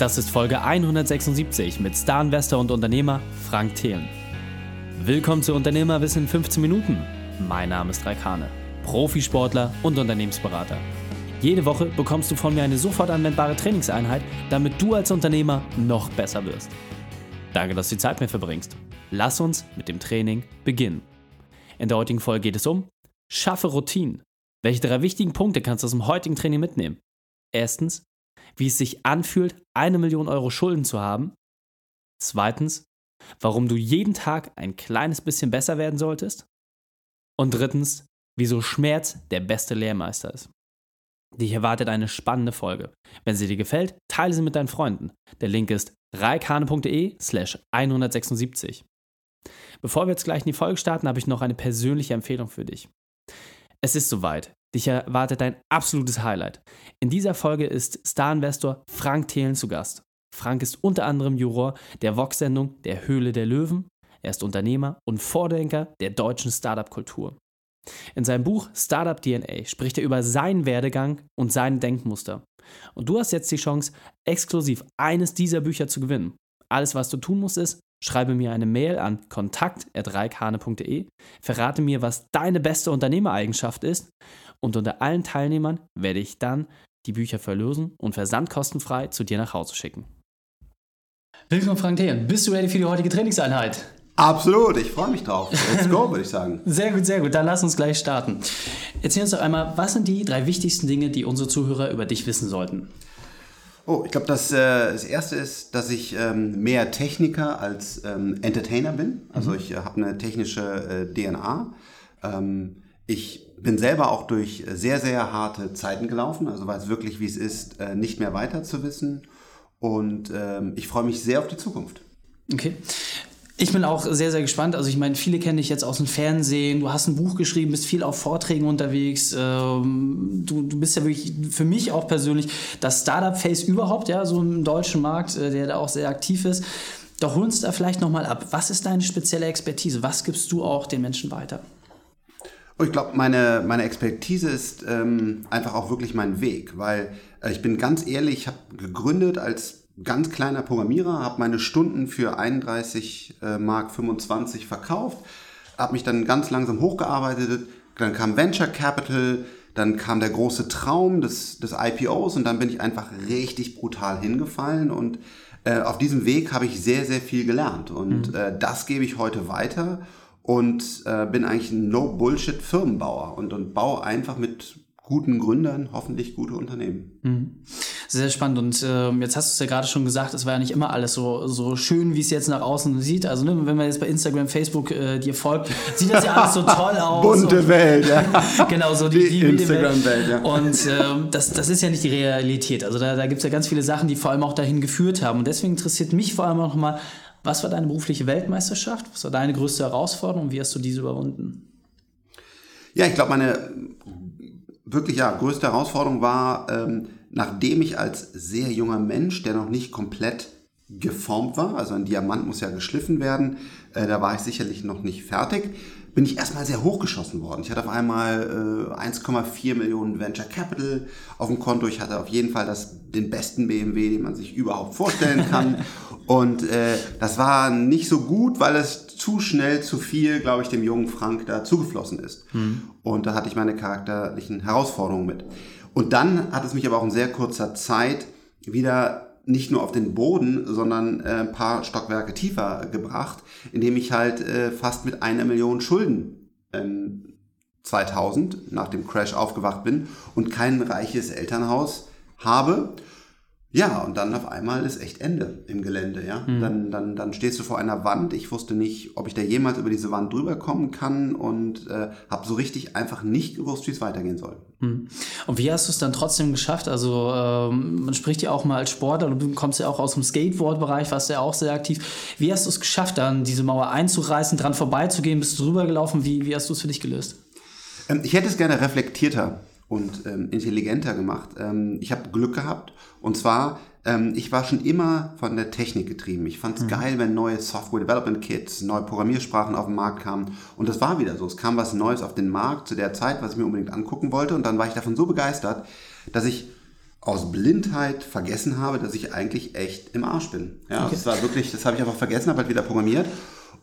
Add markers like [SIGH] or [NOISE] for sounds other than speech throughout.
Das ist Folge 176 mit Star-Investor und Unternehmer Frank Thelen. Willkommen zu Unternehmerwissen in 15 Minuten. Mein Name ist Raikane, Profisportler und Unternehmensberater. Jede Woche bekommst du von mir eine sofort anwendbare Trainingseinheit, damit du als Unternehmer noch besser wirst. Danke, dass du die Zeit mir verbringst. Lass uns mit dem Training beginnen. In der heutigen Folge geht es um Schaffe Routinen. Welche drei wichtigen Punkte kannst du aus dem heutigen Training mitnehmen? Erstens, wie es sich anfühlt, eine Million Euro Schulden zu haben. Zweitens, warum du jeden Tag ein kleines bisschen besser werden solltest. Und drittens, wieso Schmerz der beste Lehrmeister ist. Dich erwartet eine spannende Folge. Wenn sie dir gefällt, teile sie mit deinen Freunden. Der Link ist reikane.de slash 176. Bevor wir jetzt gleich in die Folge starten, habe ich noch eine persönliche Empfehlung für dich. Es ist soweit. Dich erwartet ein absolutes Highlight. In dieser Folge ist Star-Investor Frank Thelen zu Gast. Frank ist unter anderem Juror der Vox-Sendung Der Höhle der Löwen. Er ist Unternehmer und Vordenker der deutschen Startup-Kultur. In seinem Buch Startup DNA spricht er über seinen Werdegang und sein Denkmuster. Und du hast jetzt die Chance, exklusiv eines dieser Bücher zu gewinnen. Alles, was du tun musst, ist, schreibe mir eine Mail an kontakt.reikhane.de, verrate mir, was deine beste Unternehmereigenschaft ist und unter allen Teilnehmern werde ich dann die Bücher verlösen und versandkostenfrei zu dir nach Hause schicken. Willkommen, Frank Thelen. Bist du ready für die heutige Trainingseinheit? Absolut, ich freue mich drauf. Let's go, würde ich sagen. [LAUGHS] Sehr gut, sehr gut. Dann lass uns gleich starten. Erzähl uns doch einmal, was sind die drei wichtigsten Dinge, die unsere Zuhörer über dich wissen sollten? Oh, ich glaube, das, äh, das erste ist, dass ich ähm, mehr Techniker als ähm, Entertainer bin. Also mhm. ich äh, habe eine technische äh, DNA. Ähm, ich bin selber auch durch sehr, sehr harte Zeiten gelaufen, also weiß wirklich, wie es ist, äh, nicht mehr weiter zu wissen. Und ähm, ich freue mich sehr auf die Zukunft. Okay. Ich bin auch sehr, sehr gespannt. Also ich meine, viele kennen dich jetzt aus dem Fernsehen. Du hast ein Buch geschrieben, bist viel auf Vorträgen unterwegs. Ähm, du, du bist ja wirklich für mich auch persönlich das Startup-Face überhaupt, ja, so im deutschen Markt, äh, der da auch sehr aktiv ist. Doch hol uns da vielleicht nochmal ab. Was ist deine spezielle Expertise? Was gibst du auch den Menschen weiter? Oh, ich glaube, meine, meine Expertise ist ähm, einfach auch wirklich mein Weg, weil äh, ich bin ganz ehrlich, ich habe gegründet als ganz kleiner Programmierer, habe meine Stunden für 31 äh, Mark 25 verkauft, habe mich dann ganz langsam hochgearbeitet, dann kam Venture Capital, dann kam der große Traum des, des IPOs und dann bin ich einfach richtig brutal hingefallen und äh, auf diesem Weg habe ich sehr, sehr viel gelernt und mhm. äh, das gebe ich heute weiter und äh, bin eigentlich ein No-Bullshit-Firmenbauer und, und baue einfach mit guten Gründern hoffentlich gute Unternehmen. Mhm. Sehr spannend. Und äh, jetzt hast du es ja gerade schon gesagt, es war ja nicht immer alles so, so schön, wie es jetzt nach außen sieht. Also ne, wenn man jetzt bei Instagram, Facebook äh, dir folgt, sieht das ja alles so toll [LAUGHS] aus. Bunte Welt, ja. [LAUGHS] genau, so die, die, die Instagram-Welt. Ja. Und äh, das, das ist ja nicht die Realität. Also da, da gibt es ja ganz viele Sachen, die vor allem auch dahin geführt haben. Und deswegen interessiert mich vor allem auch nochmal, was war deine berufliche Weltmeisterschaft? Was war deine größte Herausforderung? und Wie hast du diese überwunden? Ja, ich glaube, meine wirklich ja, größte Herausforderung war, ähm, nachdem ich als sehr junger Mensch, der noch nicht komplett geformt war, also ein Diamant muss ja geschliffen werden, äh, da war ich sicherlich noch nicht fertig, bin ich erstmal sehr hochgeschossen worden. Ich hatte auf einmal äh, 1,4 Millionen Venture Capital auf dem Konto. Ich hatte auf jeden Fall das, den besten BMW, den man sich überhaupt vorstellen kann. [LAUGHS] Und äh, das war nicht so gut, weil es zu schnell zu viel, glaube ich, dem jungen Frank da zugeflossen ist. Mhm. Und da hatte ich meine charakterlichen Herausforderungen mit. Und dann hat es mich aber auch in sehr kurzer Zeit wieder nicht nur auf den Boden, sondern äh, ein paar Stockwerke tiefer gebracht, indem ich halt äh, fast mit einer Million Schulden ähm, 2000 nach dem Crash aufgewacht bin und kein reiches Elternhaus habe ja, und dann auf einmal ist echt Ende im Gelände, ja. Mhm. Dann, dann, dann stehst du vor einer Wand. Ich wusste nicht, ob ich da jemals über diese Wand drüber kommen kann und äh, habe so richtig einfach nicht gewusst, wie es weitergehen soll. Mhm. Und wie hast du es dann trotzdem geschafft? Also ähm, man spricht ja auch mal als Sportler, du kommst ja auch aus dem Skateboard-Bereich, warst ja auch sehr aktiv. Wie hast du es geschafft, dann diese Mauer einzureißen, dran vorbeizugehen? Bist du drüber gelaufen? Wie, wie hast du es für dich gelöst? Ähm, ich hätte es gerne reflektierter und ähm, intelligenter gemacht. Ähm, ich habe Glück gehabt und zwar, ähm, ich war schon immer von der Technik getrieben. Ich fand es mhm. geil, wenn neue Software Development Kits, neue Programmiersprachen auf den Markt kamen. Und das war wieder so. Es kam was Neues auf den Markt zu der Zeit, was ich mir unbedingt angucken wollte. Und dann war ich davon so begeistert, dass ich aus Blindheit vergessen habe, dass ich eigentlich echt im Arsch bin. Ja, okay. das war wirklich, das habe ich einfach vergessen, habe halt wieder programmiert.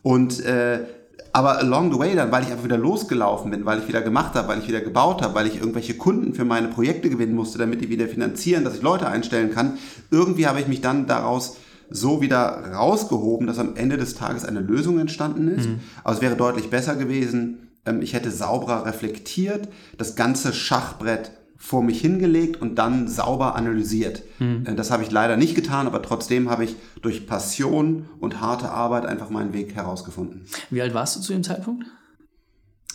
Und äh, aber along the way dann, weil ich einfach wieder losgelaufen bin, weil ich wieder gemacht habe, weil ich wieder gebaut habe, weil ich irgendwelche Kunden für meine Projekte gewinnen musste, damit die wieder finanzieren, dass ich Leute einstellen kann, irgendwie habe ich mich dann daraus so wieder rausgehoben, dass am Ende des Tages eine Lösung entstanden ist. Mhm. Aber es wäre deutlich besser gewesen, ähm, ich hätte sauberer reflektiert, das ganze Schachbrett vor mich hingelegt und dann sauber analysiert. Hm. Äh, das habe ich leider nicht getan, aber trotzdem habe ich durch Passion und harte Arbeit einfach meinen Weg herausgefunden. Wie alt warst du zu dem Zeitpunkt?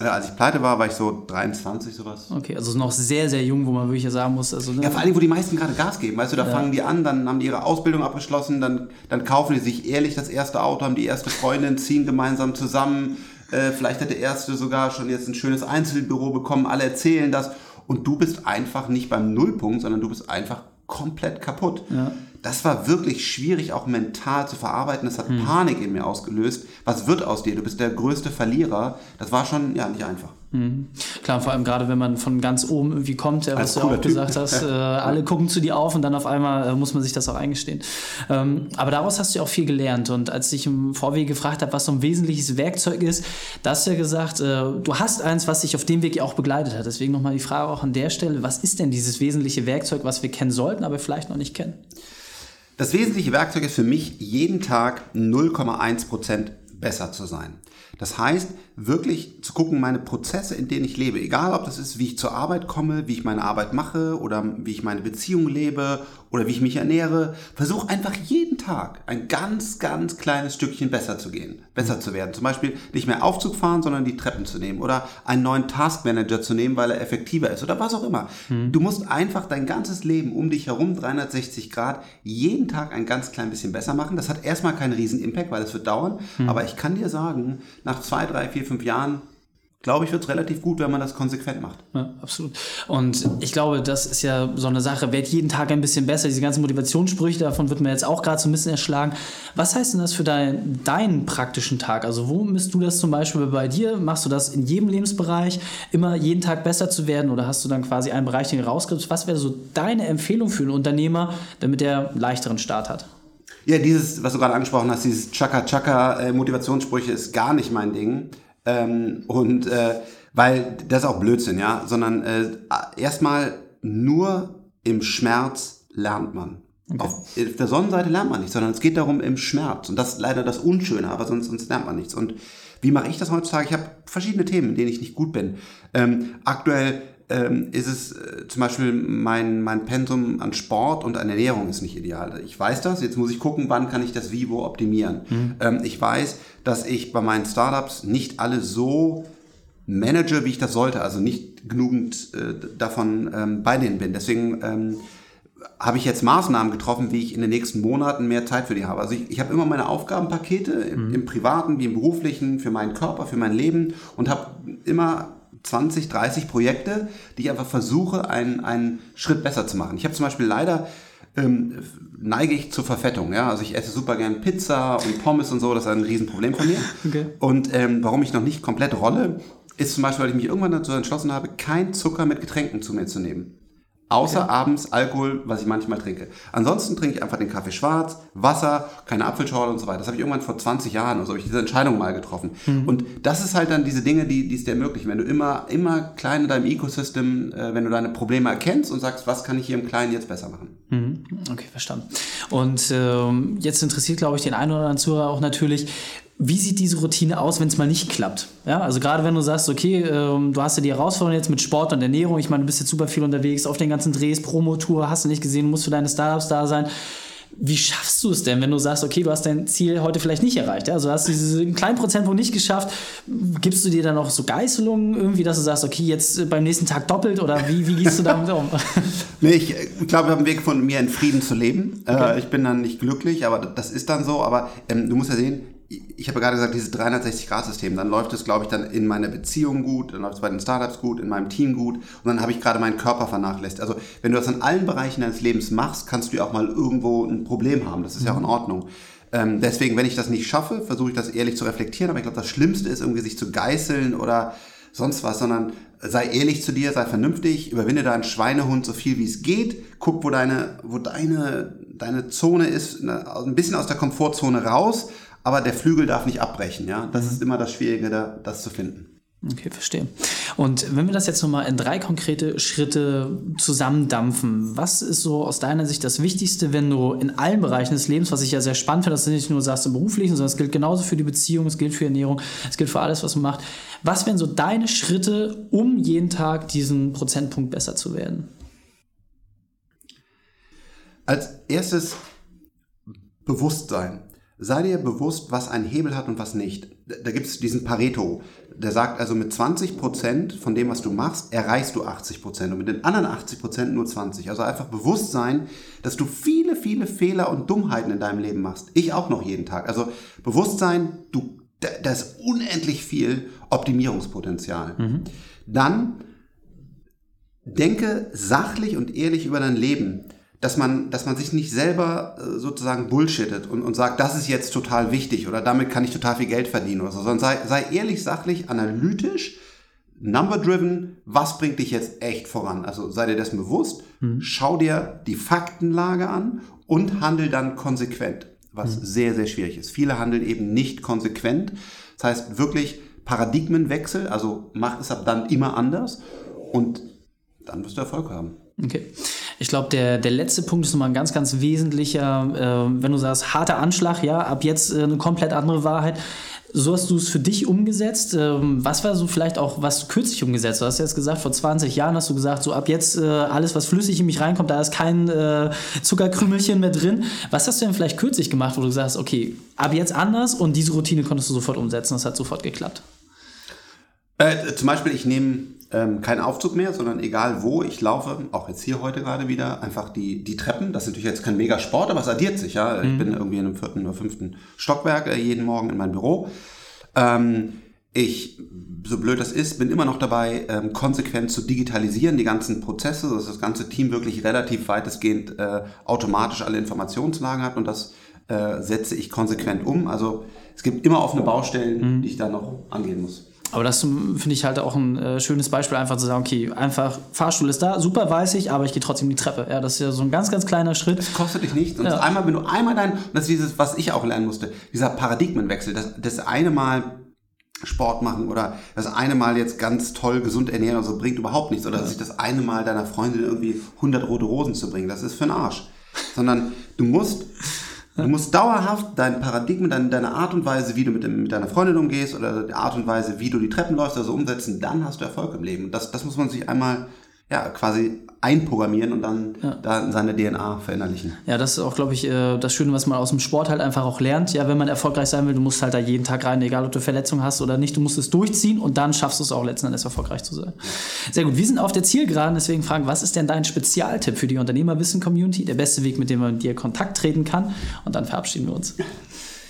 Ja, als ich pleite war, war ich so 23, sowas. Okay, also noch sehr, sehr jung, wo man wirklich sagen muss. Also, ne? Ja, vor allem, wo die meisten gerade Gas geben. Weißt du, da ja. fangen die an, dann haben die ihre Ausbildung abgeschlossen, dann, dann kaufen die sich ehrlich das erste Auto, haben die erste Freundin, ziehen gemeinsam zusammen. Äh, vielleicht hat der erste sogar schon jetzt ein schönes Einzelbüro bekommen, alle erzählen das und du bist einfach nicht beim Nullpunkt, sondern du bist einfach komplett kaputt. Ja. Das war wirklich schwierig, auch mental zu verarbeiten. Das hat hm. Panik in mir ausgelöst. Was wird aus dir? Du bist der größte Verlierer. Das war schon ja nicht einfach. Mhm. Klar, vor allem gerade wenn man von ganz oben irgendwie kommt, ja, was du auch typ. gesagt hast, [LAUGHS] äh, alle gucken zu dir auf und dann auf einmal äh, muss man sich das auch eingestehen. Ähm, aber daraus hast du ja auch viel gelernt und als ich im Vorwege gefragt habe, was so ein wesentliches Werkzeug ist, da hast du ja gesagt, äh, du hast eins, was dich auf dem Weg ja auch begleitet hat. Deswegen nochmal die Frage auch an der Stelle, was ist denn dieses wesentliche Werkzeug, was wir kennen sollten, aber vielleicht noch nicht kennen? Das wesentliche Werkzeug ist für mich, jeden Tag 0,1% besser zu sein. Das heißt, wirklich zu gucken, meine Prozesse, in denen ich lebe, egal ob das ist, wie ich zur Arbeit komme, wie ich meine Arbeit mache oder wie ich meine Beziehung lebe oder wie ich mich ernähre, versuche einfach jeden Tag ein ganz, ganz kleines Stückchen besser zu gehen, besser zu werden. Zum Beispiel nicht mehr Aufzug fahren, sondern die Treppen zu nehmen oder einen neuen Taskmanager zu nehmen, weil er effektiver ist oder was auch immer. Mhm. Du musst einfach dein ganzes Leben um dich herum, 360 Grad, jeden Tag ein ganz klein bisschen besser machen. Das hat erstmal keinen riesen Impact, weil es wird dauern. Mhm. Aber ich kann dir sagen, nach zwei, drei, vier, fünf Jahren glaube ich, wird es relativ gut, wenn man das konsequent macht. Ja, absolut. Und ich glaube, das ist ja so eine Sache, wird jeden Tag ein bisschen besser. Diese ganzen Motivationssprüche, davon wird man jetzt auch gerade so ein bisschen erschlagen. Was heißt denn das für dein, deinen praktischen Tag? Also wo misst du das zum Beispiel bei dir? Machst du das in jedem Lebensbereich, immer jeden Tag besser zu werden oder hast du dann quasi einen Bereich, den du rausgibst? Was wäre so deine Empfehlung für einen Unternehmer, damit er einen leichteren Start hat? Ja, dieses, was du gerade angesprochen hast, dieses Chaka-Chaka-Motivationssprüche äh, ist gar nicht mein Ding. Ähm, und äh, weil das ist auch Blödsinn, ja, sondern äh, erstmal nur im Schmerz lernt man. Okay. Auf, der Sonnenseite lernt man nichts, sondern es geht darum im Schmerz. Und das ist leider das Unschöne, aber sonst, sonst lernt man nichts. Und wie mache ich das heutzutage? Ich habe verschiedene Themen, in denen ich nicht gut bin. Ähm, aktuell ähm, ist es äh, zum Beispiel mein, mein Pensum an Sport und an Ernährung ist nicht ideal. Ich weiß das, jetzt muss ich gucken, wann kann ich das wie wo optimieren. Mhm. Ähm, ich weiß, dass ich bei meinen Startups nicht alle so manage, wie ich das sollte, also nicht genügend äh, davon ähm, bei denen bin. Deswegen ähm, habe ich jetzt Maßnahmen getroffen, wie ich in den nächsten Monaten mehr Zeit für die habe. Also ich, ich habe immer meine Aufgabenpakete im, mhm. im privaten wie im beruflichen, für meinen Körper, für mein Leben und habe immer 20, 30 Projekte, die ich einfach versuche, einen, einen Schritt besser zu machen. Ich habe zum Beispiel leider ähm, neige ich zur Verfettung. Ja? Also ich esse super gern Pizza und Pommes und so, das ist ein Riesenproblem von mir. [LAUGHS] Okay. Und ähm, warum ich noch nicht komplett rolle, ist zum Beispiel, weil ich mich irgendwann dazu entschlossen habe, kein Zucker mit Getränken zu mir zu nehmen. Außer okay. abends Alkohol, was ich manchmal trinke. Ansonsten trinke ich einfach den Kaffee schwarz, Wasser, keine Apfelschorle und so weiter. Das habe ich irgendwann vor 20 Jahren oder so, habe ich diese Entscheidung mal getroffen. Mhm. Und das ist halt dann diese Dinge, die, die es dir ermöglichen. Wenn du immer, immer klein in deinem Ecosystem, äh, wenn du deine Probleme erkennst und sagst, was kann ich hier im Kleinen jetzt besser machen. Mhm. Okay, verstanden. Und ähm, jetzt interessiert, glaube ich, den einen oder anderen Zuhörer auch natürlich, wie sieht diese Routine aus, wenn es mal nicht klappt? Ja, also gerade wenn du sagst, okay, ähm, du hast ja die Herausforderung jetzt mit Sport und Ernährung, ich meine, du bist jetzt super viel unterwegs auf den ganzen Drehs, Promotour, hast du nicht gesehen, musst für deine Startups da sein. Wie schaffst du es denn, wenn du sagst, okay, du hast dein Ziel heute vielleicht nicht erreicht? Ja? Also hast du diesen kleinen Prozentpunkt nicht geschafft. Gibst du dir dann auch so Geißelungen irgendwie, dass du sagst, okay, jetzt beim nächsten Tag doppelt oder wie, wie gehst du damit um? [LAUGHS] nee, ich glaube, ich habe einen Weg von mir in Frieden zu leben. Okay. Äh, ich bin dann nicht glücklich, aber das ist dann so. Aber ähm, du musst ja sehen, ich habe gerade gesagt, dieses 360-Grad-System, dann läuft es, glaube ich, dann in meiner Beziehung gut, dann läuft es bei den Startups gut, in meinem Team gut und dann habe ich gerade meinen Körper vernachlässigt. Also wenn du das in allen Bereichen deines Lebens machst, kannst du ja auch mal irgendwo ein Problem haben. Das ist ja auch in Ordnung. Ähm, deswegen, wenn ich das nicht schaffe, versuche ich das ehrlich zu reflektieren, aber ich glaube, das Schlimmste ist irgendwie sich zu geißeln oder sonst was, sondern sei ehrlich zu dir, sei vernünftig, überwinde deinen Schweinehund so viel wie es geht, guck, wo deine, wo deine, deine Zone ist, ne, ein bisschen aus der Komfortzone raus, aber der Flügel darf nicht abbrechen, ja. Das mhm. ist immer das Schwierige, da, das zu finden. Okay, verstehe. Und wenn wir das jetzt nochmal in drei konkrete Schritte zusammendampfen, was ist so aus deiner Sicht das Wichtigste, wenn du in allen Bereichen des Lebens, was ich ja sehr spannend finde, dass du nicht nur sagst im Beruflichen, sondern es gilt genauso für die Beziehung, es gilt für Ernährung, es gilt für alles, was man macht. Was wären so deine Schritte, um jeden Tag diesen Prozentpunkt besser zu werden? Als erstes Bewusstsein. Sei dir bewusst, was ein Hebel hat und was nicht. Da gibt es diesen Pareto. Der sagt also, mit 20% von dem, was du machst, erreichst du 80% und mit den anderen 80% nur 20%. Also einfach bewusst sein, dass du viele, viele Fehler und Dummheiten in deinem Leben machst. Ich auch noch jeden Tag. Also Bewusstsein, du, da ist unendlich viel Optimierungspotenzial. Mhm. Dann denke sachlich und ehrlich über dein Leben dass man, dass man sich nicht selber äh, sozusagen bullshittet und, und sagt, das ist jetzt total wichtig oder damit kann ich total viel Geld verdienen oder so, sondern sei, sei ehrlich, sachlich, analytisch, number-driven, was bringt dich jetzt echt voran? Also sei dir dessen bewusst, mhm. schau dir die Faktenlage an und handel dann konsequent, was mhm. sehr, sehr schwierig ist. Viele handeln eben nicht konsequent. Das heißt wirklich Paradigmenwechsel, also mach es ab dann immer anders und dann wirst du Erfolg haben. Okay. Ich glaube, der, der letzte Punkt ist nochmal ein ganz, ganz wesentlicher, äh, wenn du sagst, harter Anschlag, ja, ab jetzt äh, eine komplett andere Wahrheit. So hast du es für dich umgesetzt. Ähm, was war so vielleicht auch, was kürzlich umgesetzt Du hast jetzt gesagt, vor 20 Jahren hast du gesagt, so ab jetzt äh, alles, was flüssig in mich reinkommt, da ist kein äh, Zuckerkrümelchen mehr drin. Was hast du denn vielleicht kürzlich gemacht, wo du sagst, okay, ab jetzt anders und diese Routine konntest du sofort umsetzen, das hat sofort geklappt? Äh, zum Beispiel, ich nehme ähm, kein Aufzug mehr, sondern egal wo ich laufe, auch jetzt hier heute gerade wieder, einfach die, die Treppen. Das ist natürlich jetzt kein mega Sport, aber es addiert sich. Ja? Ich mhm. bin irgendwie in einem vierten oder fünften Stockwerk äh, jeden Morgen in meinem Büro. Ähm, ich, so blöd das ist, bin immer noch dabei, ähm, konsequent zu digitalisieren, die ganzen Prozesse, dass das ganze Team wirklich relativ weitestgehend äh, automatisch alle Informationslagen hat und das äh, setze ich konsequent um. Also es gibt immer offene Baustellen, mhm. die ich da noch angehen muss. Aber das finde ich halt auch ein äh, schönes Beispiel, einfach zu sagen, okay, einfach Fahrstuhl ist da, super weiß ich, aber ich gehe trotzdem die Treppe. Ja, das ist ja so ein ganz, ganz kleiner Schritt. Das kostet dich nichts. Und ja. einmal, wenn du einmal dein, das ist dieses, was ich auch lernen musste, dieser Paradigmenwechsel, das, das eine Mal Sport machen oder das eine Mal jetzt ganz toll gesund ernähren oder so bringt überhaupt nichts. Oder ja. sich das eine Mal deiner Freundin irgendwie 100 rote Rosen zu bringen, das ist für den Arsch. Sondern du musst Du musst dauerhaft dein Paradigma, deine, deine Art und Weise, wie du mit, dem, mit deiner Freundin umgehst oder die Art und Weise, wie du die Treppen läufst, also umsetzen, dann hast du Erfolg im Leben. Das, das muss man sich einmal ja, quasi einprogrammieren und dann ja. da in seine DNA verinnerlichen. Ja, das ist auch, glaube ich, äh, das Schöne, was man aus dem Sport halt einfach auch lernt. Ja, wenn man erfolgreich sein will, du musst halt da jeden Tag rein, egal ob du Verletzungen hast oder nicht, du musst es durchziehen und dann schaffst du es auch letzten Endes erfolgreich zu sein. Sehr gut, wir sind auf der Zielgeraden, deswegen fragen, was ist denn dein Spezialtipp für die Unternehmerwissen-Community? Der beste Weg, mit dem man dir Kontakt treten kann und dann verabschieden wir uns.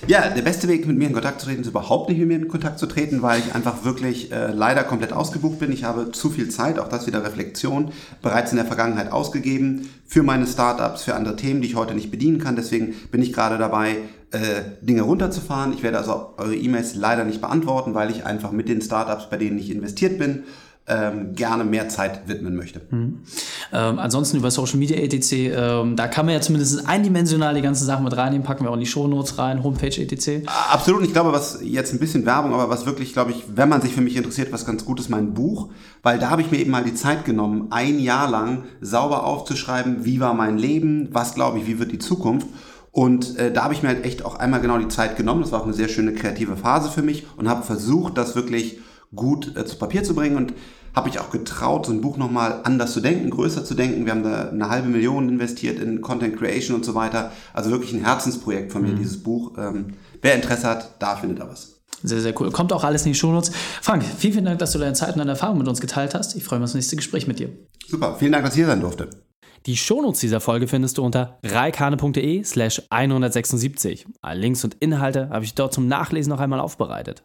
Ja, der beste Weg, mit mir in Kontakt zu treten, ist überhaupt nicht mit mir in Kontakt zu treten, weil ich einfach wirklich äh, leider komplett ausgebucht bin. Ich habe zu viel Zeit, auch das wieder Reflexion, bereits in der Vergangenheit ausgegeben für meine Startups, für andere Themen, die ich heute nicht bedienen kann. Deswegen bin ich gerade dabei, äh, Dinge runterzufahren. Ich werde also eure E-Mails leider nicht beantworten, weil ich einfach mit den Startups, bei denen ich investiert bin, ähm, gerne mehr Zeit widmen möchte. Mhm. Ähm, ansonsten über Social Media etc., ähm, da kann man ja zumindest eindimensional die ganzen Sachen mit reinnehmen, packen wir auch in die Shownotes rein, Homepage etc. Absolut, ich glaube, was jetzt ein bisschen Werbung, aber was wirklich, glaube ich, wenn man sich für mich interessiert, was ganz gut ist, mein Buch, weil da habe ich mir eben mal die Zeit genommen, ein Jahr lang sauber aufzuschreiben, wie war mein Leben, was glaube ich, wie wird die Zukunft. Und äh, da habe ich mir halt echt auch einmal genau die Zeit genommen. Das war auch eine sehr schöne kreative Phase für mich und habe versucht, das wirklich gut äh, zu Papier zu bringen und habe ich auch getraut, so ein Buch nochmal anders zu denken, größer zu denken. Wir haben da eine halbe Million investiert in Content Creation und so weiter. Also wirklich ein Herzensprojekt von mir, mhm. dieses Buch. Ähm, wer Interesse hat, da findet er was. Sehr, sehr cool. Kommt auch alles in die Shownotes. Frank, vielen, vielen Dank, dass du deine Zeit und deine Erfahrung mit uns geteilt hast. Ich freue mich auf das nächste Gespräch mit dir. Super, vielen Dank, dass ich hier sein durfte. Die Shownotes dieser Folge findest du unter reikane.de slash 176. Alle Links und Inhalte habe ich dort zum Nachlesen noch einmal aufbereitet.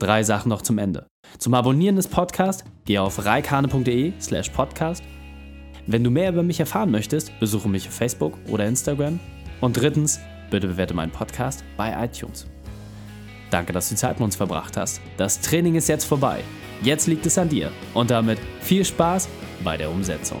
Drei Sachen noch zum Ende. Zum Abonnieren des Podcasts geh auf reikane.de slash podcast. Wenn du mehr über mich erfahren möchtest, besuche mich auf Facebook oder Instagram. Und drittens, bitte bewerte meinen Podcast bei iTunes. Danke, dass du Zeit mit uns verbracht hast. Das Training ist jetzt vorbei. Jetzt liegt es an dir und damit viel Spaß bei der Umsetzung.